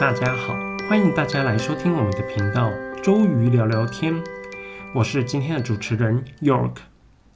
大家好，欢迎大家来收听我们的频道周瑜聊聊天，我是今天的主持人 York。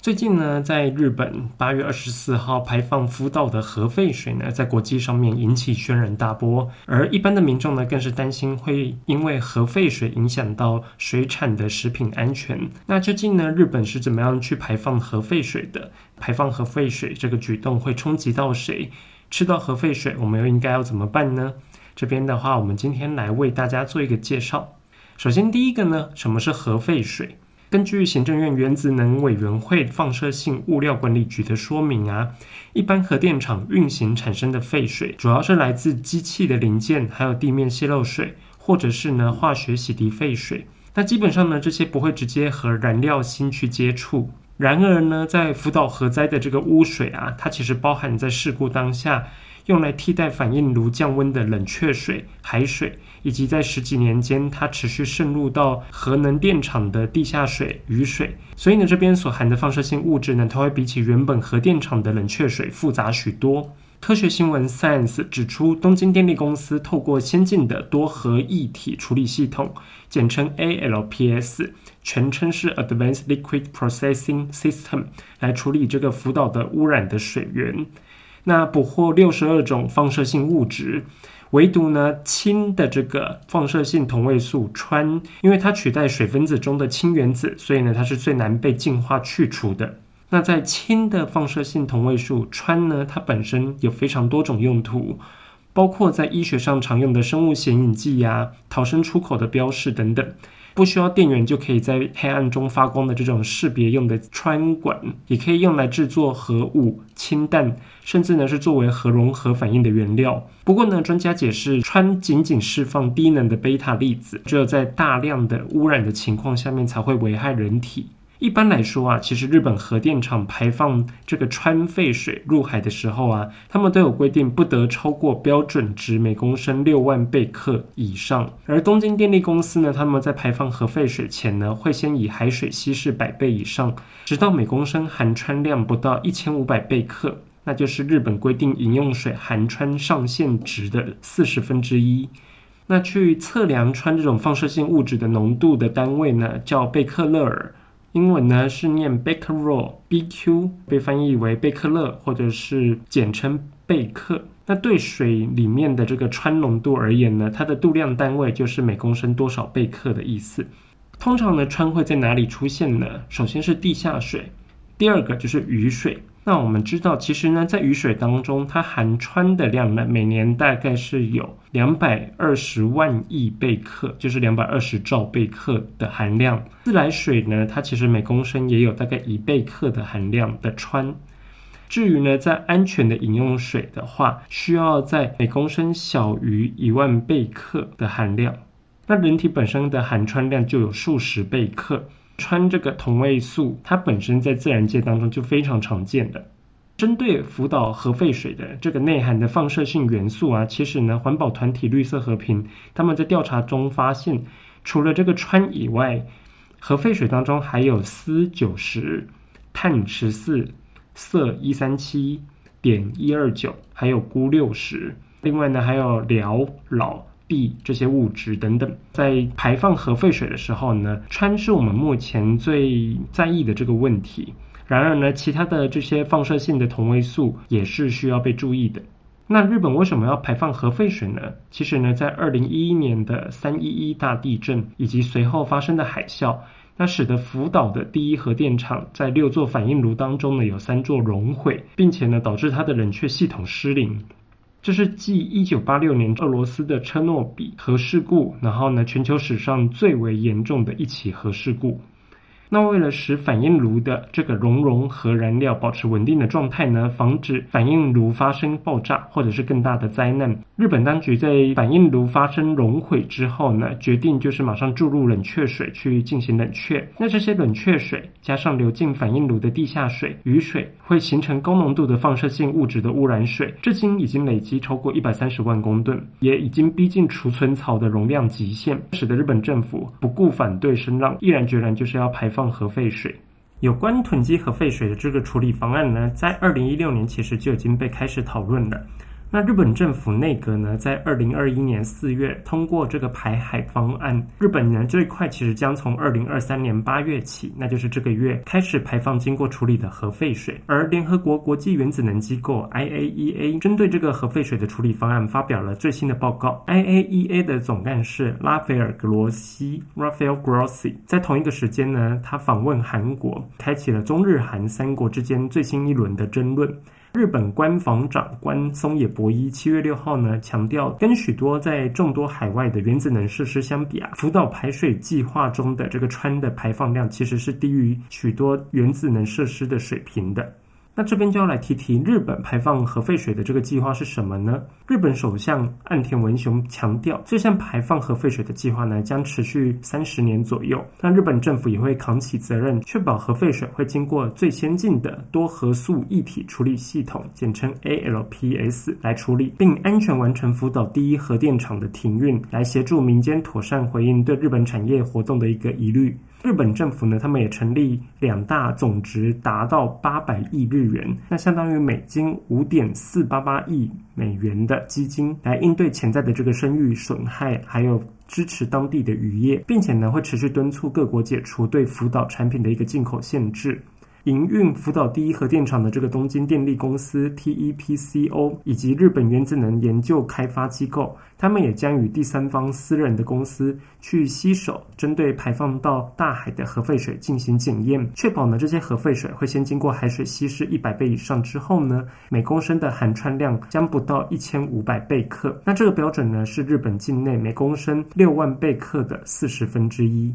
最近呢，在日本八月二十四号排放福岛的核废水呢，在国际上面引起轩然大波，而一般的民众呢，更是担心会因为核废水影响到水产的食品安全。那究竟呢，日本是怎么样去排放核废水的？排放核废水这个举动会冲击到谁？吃到核废水，我们又应该要怎么办呢？这边的话，我们今天来为大家做一个介绍。首先，第一个呢，什么是核废水？根据行政院原子能委员会放射性物料管理局的说明啊，一般核电厂运行产生的废水，主要是来自机器的零件，还有地面泄漏水，或者是呢化学洗涤废水。那基本上呢，这些不会直接和燃料芯去接触。然而呢，在福岛核灾的这个污水啊，它其实包含在事故当下。用来替代反应炉降温的冷却水、海水，以及在十几年间它持续渗入到核能电厂的地下水、雨水，所以呢，这边所含的放射性物质呢，它会比起原本核电厂的冷却水复杂许多。科学新闻 Science 指出，东京电力公司透过先进的多核一体处理系统，简称 ALPS，全称是 Advanced Liquid Processing System，来处理这个福岛的污染的水源。那捕获六十二种放射性物质，唯独呢氢的这个放射性同位素氚，因为它取代水分子中的氢原子，所以呢它是最难被净化去除的。那在氢的放射性同位素氚呢，它本身有非常多种用途，包括在医学上常用的生物显影剂呀、逃生出口的标识等等。不需要电源就可以在黑暗中发光的这种识别用的穿管，也可以用来制作核武、氢弹，甚至呢是作为核融合反应的原料。不过呢，专家解释，穿仅仅释放低能的贝塔粒子，只有在大量的污染的情况下面才会危害人体。一般来说啊，其实日本核电厂排放这个氚废水入海的时候啊，他们都有规定不得超过标准值每公升六万贝克以上。而东京电力公司呢，他们在排放核废水前呢，会先以海水稀释百倍以上，直到每公升含氚量不到一千五百贝克，那就是日本规定饮用水含氚上限值的四十分之一。那去测量氚这种放射性物质的浓度的单位呢，叫贝克勒尔。英文呢是念 Becquerel，BQ 被翻译为贝克勒，或者是简称贝克。那对水里面的这个氚浓度而言呢，它的度量单位就是每公升多少贝克的意思。通常呢，氚会在哪里出现呢？首先是地下水，第二个就是雨水。那我们知道，其实呢，在雨水当中，它含氚的量呢，每年大概是有两百二十万亿贝克，就是两百二十兆贝克的含量。自来水呢，它其实每公升也有大概一贝克的含量的氚。至于呢，在安全的饮用水的话，需要在每公升小于一万贝克的含量。那人体本身的含氚量就有数十贝克。氚这个同位素，它本身在自然界当中就非常常见的。针对福岛核废水的这个内涵的放射性元素啊，其实呢，环保团体绿色和平他们在调查中发现，除了这个氚以外，核废水当中还有铯九十、碳十四、铯一三七、碘一二九，还有钴六十。另外呢，还有辽、铑。B 这些物质等等，在排放核废水的时候呢，氚是我们目前最在意的这个问题。然而呢，其他的这些放射性的同位素也是需要被注意的。那日本为什么要排放核废水呢？其实呢，在二零一一年的三一一大地震以及随后发生的海啸，那使得福岛的第一核电厂在六座反应炉当中呢有三座熔毁，并且呢导致它的冷却系统失灵。这是继一九八六年俄罗斯的车诺比核事故，然后呢，全球史上最为严重的一起核事故。那为了使反应炉的这个熔融核燃料保持稳定的状态呢，防止反应炉发生爆炸或者是更大的灾难，日本当局在反应炉发生熔毁之后呢，决定就是马上注入冷却水去进行冷却。那这些冷却水加上流进反应炉的地下水、雨水，会形成高浓度的放射性物质的污染水，至今已经累积超过一百三十万公吨，也已经逼近储存槽的容量极限，使得日本政府不顾反对声浪，毅然决然就是要排放。核废水有关囤积核废水的这个处理方案呢，在二零一六年其实就已经被开始讨论了。那日本政府内阁呢，在二零二一年四月通过这个排海方案。日本呢，最快其实将从二零二三年八月起，那就是这个月开始排放经过处理的核废水。而联合国国际原子能机构 IAEA 针对这个核废水的处理方案发表了最新的报告。IAEA 的总干事拉斐尔·格罗西 （Rafael Grossi） 在同一个时间呢，他访问韩国，开启了中日韩三国之间最新一轮的争论。日本官房长官松野博一七月六号呢强调，跟许多在众多海外的原子能设施相比啊，福岛排水计划中的这个氚的排放量其实是低于许多原子能设施的水平的。那这边就要来提提日本排放核废水的这个计划是什么呢？日本首相岸田文雄强调，这项排放核废水的计划呢将持续三十年左右。那日本政府也会扛起责任，确保核废水会经过最先进的多核素一体处理系统（简称 ALPS） 来处理，并安全完成福岛第一核电厂的停运，来协助民间妥善回应对日本产业活动的一个疑虑。日本政府呢，他们也成立两大总值达到八百亿日元，那相当于美金五点四八八亿美元的基金，来应对潜在的这个声誉损害，还有支持当地的渔业，并且呢，会持续敦促各国解除对福岛产品的一个进口限制。营运福岛第一核电厂的这个东京电力公司 TEPCO 以及日本原子能研究开发机构，他们也将与第三方私人的公司去携手，针对排放到大海的核废水进行检验，确保呢这些核废水会先经过海水稀释一百倍以上之后呢，每公升的含氚量将不到一千五百贝克。那这个标准呢是日本境内每公升六万贝克的四十分之一。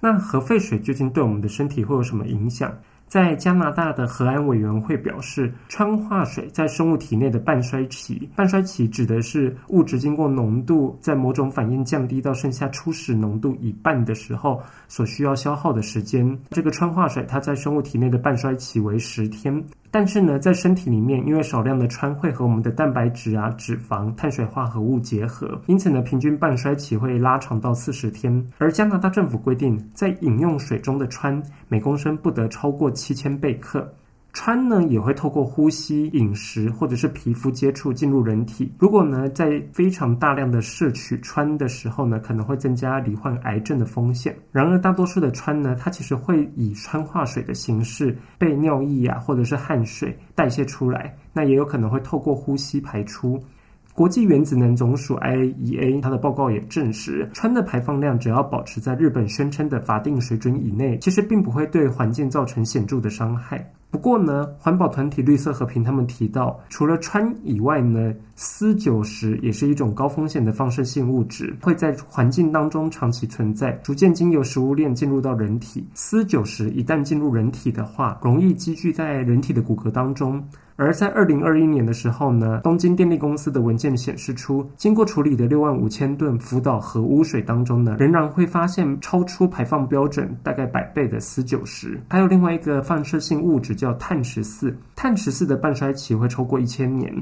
那核废水究竟对我们的身体会有什么影响？在加拿大的核安委员会表示，氚化水在生物体内的半衰期，半衰期指的是物质经过浓度在某种反应降低到剩下初始浓度一半的时候所需要消耗的时间。这个氚化水它在生物体内的半衰期为十天。但是呢，在身体里面，因为少量的川会和我们的蛋白质啊、脂肪、碳水化合物结合，因此呢，平均半衰期会拉长到四十天。而加拿大政府规定，在饮用水中的川每公升不得超过七千贝克。氚呢也会透过呼吸、饮食或者是皮肤接触进入人体。如果呢在非常大量的摄取氚的时候呢，可能会增加罹患癌症的风险。然而，大多数的氚呢，它其实会以氚化水的形式被尿液啊或者是汗水代谢出来。那也有可能会透过呼吸排出。国际原子能总署 IAEA 它的报告也证实，氚的排放量只要保持在日本宣称的法定水准以内，其实并不会对环境造成显著的伤害。不过呢，环保团体绿色和平他们提到，除了氚以外呢，铯九十也是一种高风险的放射性物质，会在环境当中长期存在，逐渐经由食物链进入到人体。铯九十一旦进入人体的话，容易积聚在人体的骨骼当中。而在二零二一年的时候呢，东京电力公司的文件显示出，经过处理的六万五千吨福岛核污水当中呢，仍然会发现超出排放标准大概百倍的铯九十。还有另外一个放射性物质叫碳十四，碳十四的半衰期会超过一千年，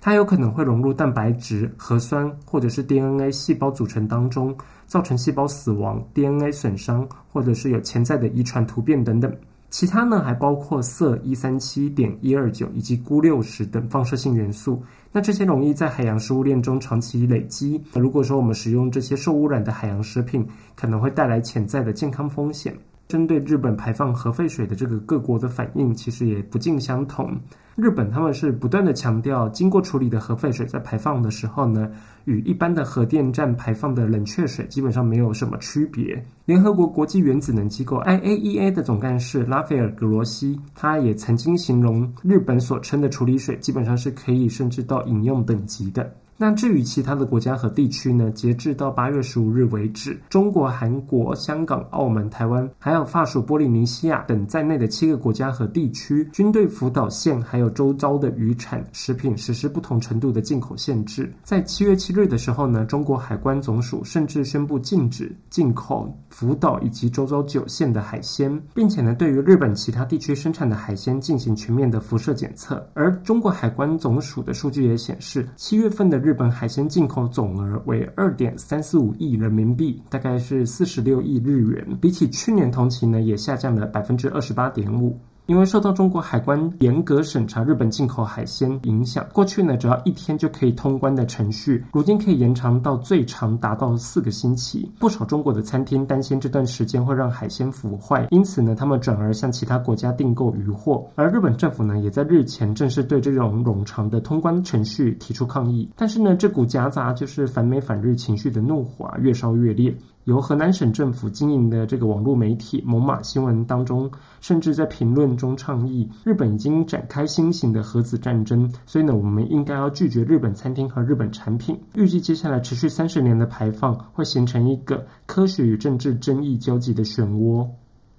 它有可能会融入蛋白质、核酸或者是 DNA 细胞组成当中，造成细胞死亡、DNA 损伤，或者是有潜在的遗传突变等等。其他呢，还包括铯一三七点一二九以及钴六十等放射性元素。那这些容易在海洋食物链中长期累积。如果说我们使用这些受污染的海洋食品，可能会带来潜在的健康风险。针对日本排放核废水的这个各国的反应，其实也不尽相同。日本他们是不断的强调，经过处理的核废水在排放的时候呢，与一般的核电站排放的冷却水基本上没有什么区别。联合国国际原子能机构 IAEA 的总干事拉斐尔·格罗西，他也曾经形容日本所称的处理水基本上是可以甚至到饮用等级的。那至于其他的国家和地区呢？截至到八月十五日为止，中国、韩国、香港、澳门、台湾，还有法属波利尼西亚等在内的七个国家和地区，均对福岛县还有周遭的渔产、食品实施不同程度的进口限制。在七月七日的时候呢，中国海关总署甚至宣布禁止进口福岛以及周遭九县的海鲜，并且呢，对于日本其他地区生产的海鲜进行全面的辐射检测。而中国海关总署的数据也显示，七月份的日日本海鲜进口总额为二点三四五亿人民币，大概是四十六亿日元，比起去年同期呢，也下降了百分之二十八点五。因为受到中国海关严格审查日本进口海鲜影响，过去呢只要一天就可以通关的程序，如今可以延长到最长达到四个星期。不少中国的餐厅担心这段时间会让海鲜腐坏，因此呢他们转而向其他国家订购鱼货。而日本政府呢也在日前正式对这种冗长的通关程序提出抗议。但是呢这股夹杂就是反美反日情绪的怒火啊越烧越烈。由河南省政府经营的这个网络媒体猛犸新闻当中，甚至在评论中倡议，日本已经展开新型的核子战争，所以呢，我们应该要拒绝日本餐厅和日本产品。预计接下来持续三十年的排放，会形成一个科学与政治争议交集的漩涡。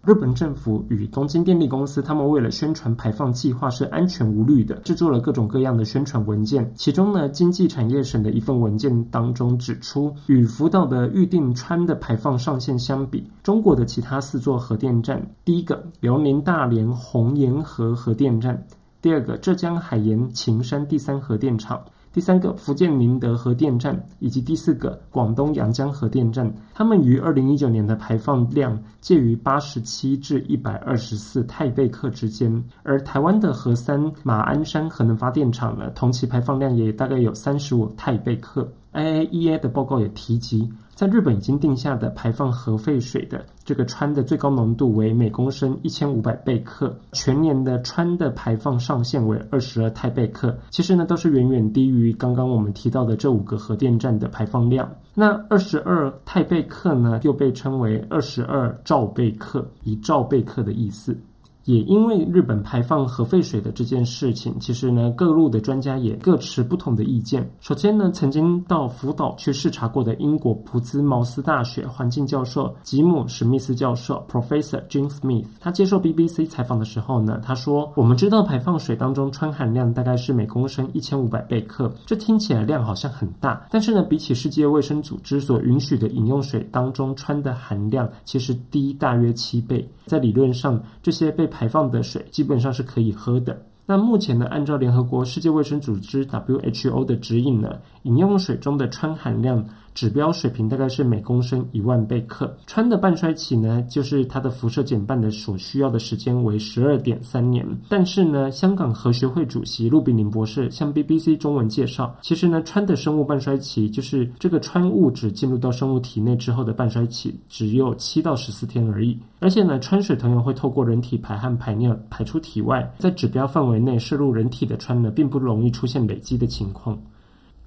日本政府与东京电力公司，他们为了宣传排放计划是安全无虑的，制作了各种各样的宣传文件。其中呢，经济产业省的一份文件当中指出，与福岛的预定川的排放上限相比，中国的其他四座核电站，第一个辽宁大连红岩河核电站，第二个浙江海盐秦山第三核电厂。第三个福建宁德核电站以及第四个广东阳江核电站，它们于二零一九年的排放量介于八十七至一百二十四太贝克之间，而台湾的核三马鞍山核能发电厂呢，同期排放量也大概有三十五太贝克。IAEA 的报告也提及。在日本已经定下的排放核废水的这个氚的最高浓度为每公升一千五百贝克，全年的氚的排放上限为二十二太贝克。其实呢，都是远远低于刚刚我们提到的这五个核电站的排放量。那二十二太贝克呢，又被称为二十二兆贝克，以兆贝克的意思。也因为日本排放核废水的这件事情，其实呢，各路的专家也各持不同的意见。首先呢，曾经到福岛去视察过的英国普兹茅斯大学环境教授吉姆史密斯教授 （Professor Jim Smith），他接受 BBC 采访的时候呢，他说：“我们知道排放水当中氚含量大概是每公升一千五百贝克，这听起来量好像很大，但是呢，比起世界卫生组织所允许的饮用水当中氚的含量，其实低大约七倍。在理论上，这些被排放的水基本上是可以喝的。那目前呢，按照联合国世界卫生组织 WHO 的指引呢，饮用水中的氚含量。指标水平大概是每公升一万贝克。氚的半衰期呢，就是它的辐射减半的所需要的时间为十二点三年。但是呢，香港核学会主席陆炳林博士向 BBC 中文介绍，其实呢，氚的生物半衰期就是这个氚物质进入到生物体内之后的半衰期，只有七到十四天而已。而且呢，氚水同样会透过人体排汗排尿排出体外，在指标范围内摄入人体的氚呢，并不容易出现累积的情况。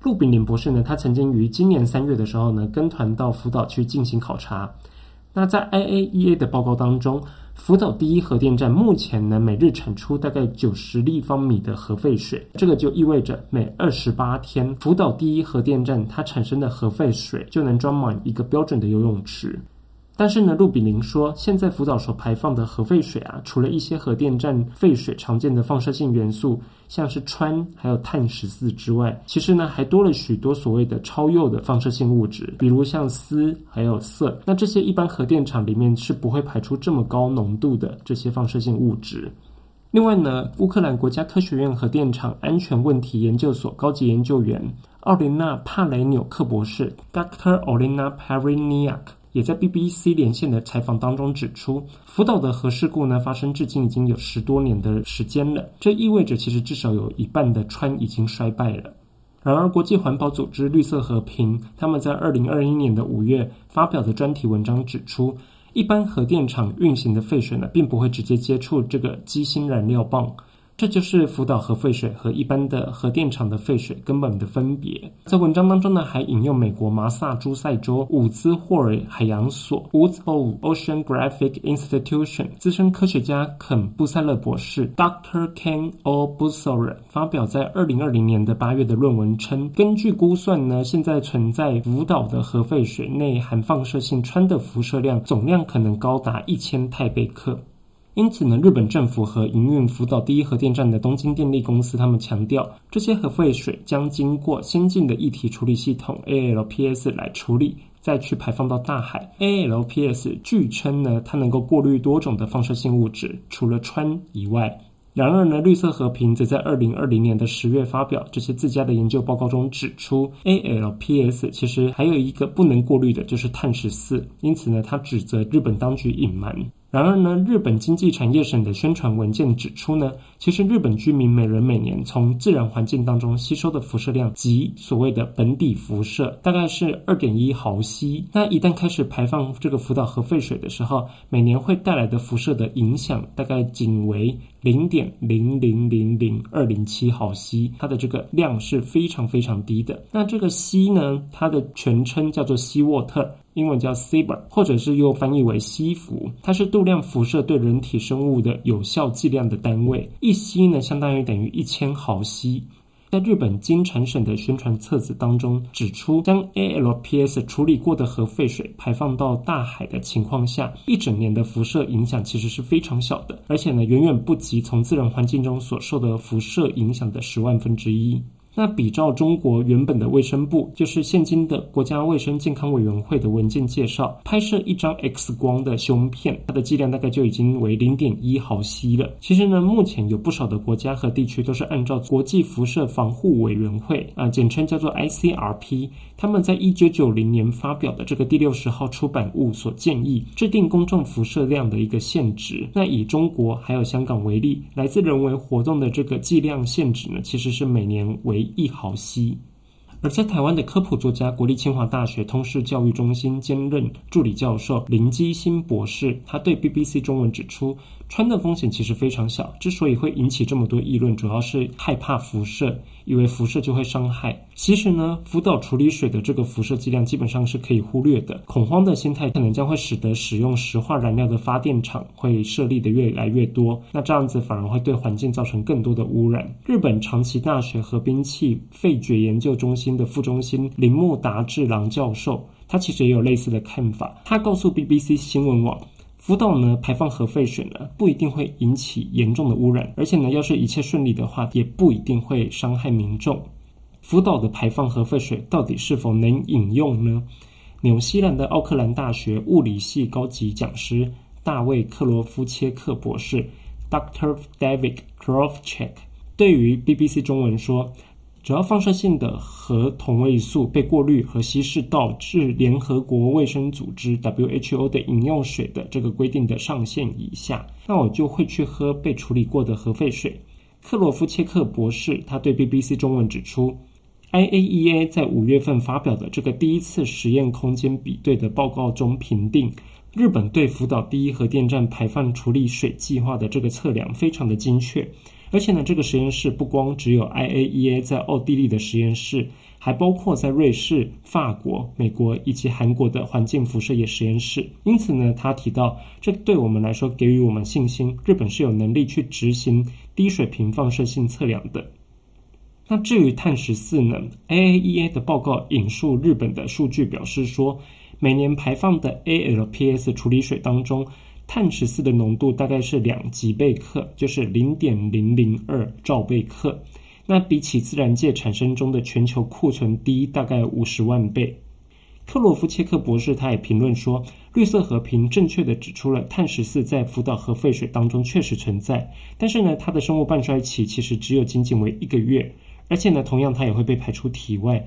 陆炳林博士呢，他曾经于今年三月的时候呢，跟团到福岛去进行考察。那在 IAEA 的报告当中，福岛第一核电站目前呢，每日产出大概九十立方米的核废水，这个就意味着每二十八天，福岛第一核电站它产生的核废水就能装满一个标准的游泳池。但是呢，陆比林说，现在福岛所排放的核废水啊，除了一些核电站废水常见的放射性元素，像是氚还有碳十四之外，其实呢还多了许多所谓的超铀的放射性物质，比如像锶还有铯。那这些一般核电厂里面是不会排出这么高浓度的这些放射性物质。另外呢，乌克兰国家科学院核电厂安全问题研究所高级研究员奥琳娜·帕雷纽克博士 （Dr. Olena p a r i n i a k 也在 BBC 连线的采访当中指出，福岛的核事故呢发生至今已经有十多年的时间了，这意味着其实至少有一半的川已经衰败了。然而，国际环保组织绿色和平他们在二零二一年的五月发表的专题文章指出，一般核电厂运行的废水呢，并不会直接接触这个机芯燃料棒。这就是福岛核废水和一般的核电厂的废水根本的分别。在文章当中呢，还引用美国马萨诸塞州伍兹霍尔海洋所 （Woods Hole Oceanographic Institution） 资深科学家肯布塞勒博士 （Dr. Ken O. b u s o r 发表在二零二零年的八月的论文称，根据估算呢，现在存在福岛的核废水内含放射性氚的辐射量总量可能高达一千太贝克。因此呢，日本政府和营运福岛第一核电站的东京电力公司，他们强调，这些核废水将经过先进的液体处理系统 ALPS 来处理，再去排放到大海。ALPS 据称呢，它能够过滤多种的放射性物质，除了氚以外。然而呢，绿色和平则在二零二零年的十月发表这些自家的研究报告中指出，ALPS 其实还有一个不能过滤的，就是碳十四。因此呢，他指责日本当局隐瞒。然而呢，日本经济产业省的宣传文件指出呢，其实日本居民每人每年从自然环境当中吸收的辐射量及所谓的本底辐射大概是二点一毫西。那一旦开始排放这个福岛核废水的时候，每年会带来的辐射的影响大概仅为零点零零零零二零七毫西，它的这个量是非常非常低的。那这个西呢，它的全称叫做西沃特。英文叫 s i b e r 或者是又翻译为西弗，它是度量辐射对人体生物的有效剂量的单位。一西呢，相当于等于一千毫西。在日本金产省的宣传册子当中指出，将 ALPS 处理过的核废水排放到大海的情况下，一整年的辐射影响其实是非常小的，而且呢，远远不及从自然环境中所受的辐射影响的十万分之一。那比照中国原本的卫生部，就是现今的国家卫生健康委员会的文件介绍，拍摄一张 X 光的胸片，它的剂量大概就已经为零点一毫西了。其实呢，目前有不少的国家和地区都是按照国际辐射防护委员会啊，简称叫做 ICRP。他们在一九九零年发表的这个第六十号出版物所建议制定公众辐射量的一个限值。那以中国还有香港为例，来自人为活动的这个剂量限值呢，其实是每年为一毫西。而在台湾的科普作家、国立清华大学通识教育中心兼任助理教授林基新博士，他对 BBC 中文指出。穿的风险其实非常小，之所以会引起这么多议论，主要是害怕辐射，以为辐射就会伤害。其实呢，福岛处理水的这个辐射剂量基本上是可以忽略的。恐慌的心态可能将会使得使用石化燃料的发电厂会设立的越来越多，那这样子反而会对环境造成更多的污染。日本长崎大学核兵器废绝研究中心的副中心铃木达志郎教授，他其实也有类似的看法。他告诉 BBC 新闻网。福岛呢排放核废水呢不一定会引起严重的污染，而且呢要是一切顺利的话，也不一定会伤害民众。福岛的排放核废水到底是否能饮用呢？纽西兰的奥克兰大学物理系高级讲师大卫克罗夫切克博士 （Dr. David Krovchek） 对于 BBC 中文说。主要放射性的核同位素被过滤和稀释到至联合国卫生组织 WHO 的饮用水的这个规定的上限以下，那我就会去喝被处理过的核废水。克罗夫切克博士他对 BBC 中文指出，IAEA 在五月份发表的这个第一次实验空间比对的报告中评定，日本对福岛第一核电站排放处理水计划的这个测量非常的精确。而且呢，这个实验室不光只有 IAEA 在奥地利的实验室，还包括在瑞士、法国、美国以及韩国的环境辐射业实验室。因此呢，他提到，这对我们来说给予我们信心，日本是有能力去执行低水平放射性测量的。那至于碳十四呢？IAEA 的报告引述日本的数据表示说，每年排放的 ALPS 处理水当中。碳十四的浓度大概是两吉贝克，就是零点零零二兆贝克。那比起自然界产生中的全球库存低大概五十万倍。克洛夫切克博士他也评论说，绿色和平正确的指出了碳十四在福岛核废水当中确实存在，但是呢，它的生物半衰期其实只有仅仅为一个月，而且呢，同样它也会被排出体外。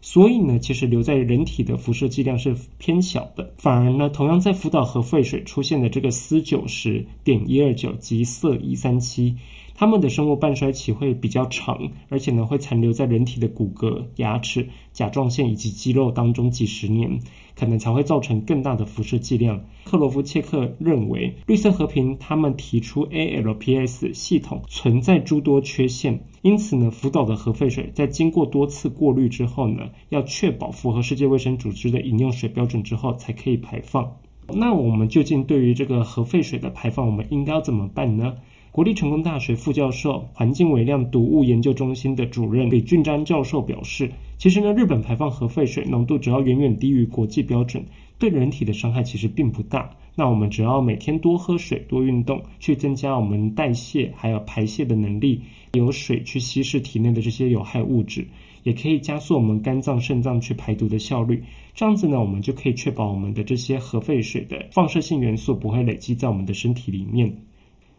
所以呢，其实留在人体的辐射剂量是偏小的，反而呢，同样在福岛核废水出现的这个铯九十点一二九及铯一三七。它们的生物半衰期会比较长，而且呢会残留在人体的骨骼、牙齿、甲状腺以及肌肉当中几十年，可能才会造成更大的辐射剂量。克罗夫切克认为，绿色和平他们提出 ALPS 系统存在诸多缺陷，因此呢，福岛的核废水在经过多次过滤之后呢，要确保符合世界卫生组织的饮用水标准之后才可以排放。那我们究竟对于这个核废水的排放，我们应该要怎么办呢？国立成功大学副教授、环境微量毒物研究中心的主任李俊章教授表示，其实呢，日本排放核废水浓度只要远远低于国际标准，对人体的伤害其实并不大。那我们只要每天多喝水、多运动，去增加我们代谢还有排泄的能力，有水去稀释体内的这些有害物质，也可以加速我们肝脏、肾脏去排毒的效率。这样子呢，我们就可以确保我们的这些核废水的放射性元素不会累积在我们的身体里面。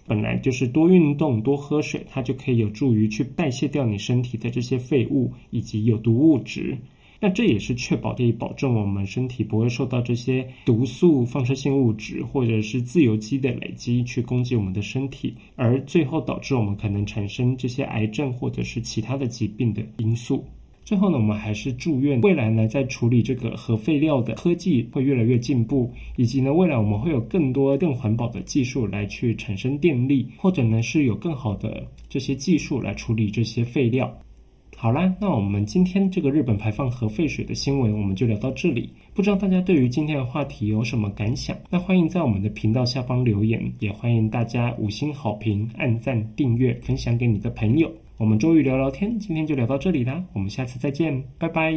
本来就是多运动、多喝水，它就可以有助于去代谢掉你身体的这些废物以及有毒物质。那这也是确保可以保证我们身体不会受到这些毒素、放射性物质或者是自由基的累积去攻击我们的身体，而最后导致我们可能产生这些癌症或者是其他的疾病的因素。最后呢，我们还是祝愿未来呢，在处理这个核废料的科技会越来越进步，以及呢，未来我们会有更多更环保的技术来去产生电力，或者呢，是有更好的这些技术来处理这些废料。好啦，那我们今天这个日本排放核废水的新闻，我们就聊到这里。不知道大家对于今天的话题有什么感想？那欢迎在我们的频道下方留言，也欢迎大家五星好评、按赞、订阅、分享给你的朋友。我们周瑜聊聊天，今天就聊到这里啦，我们下次再见，拜拜。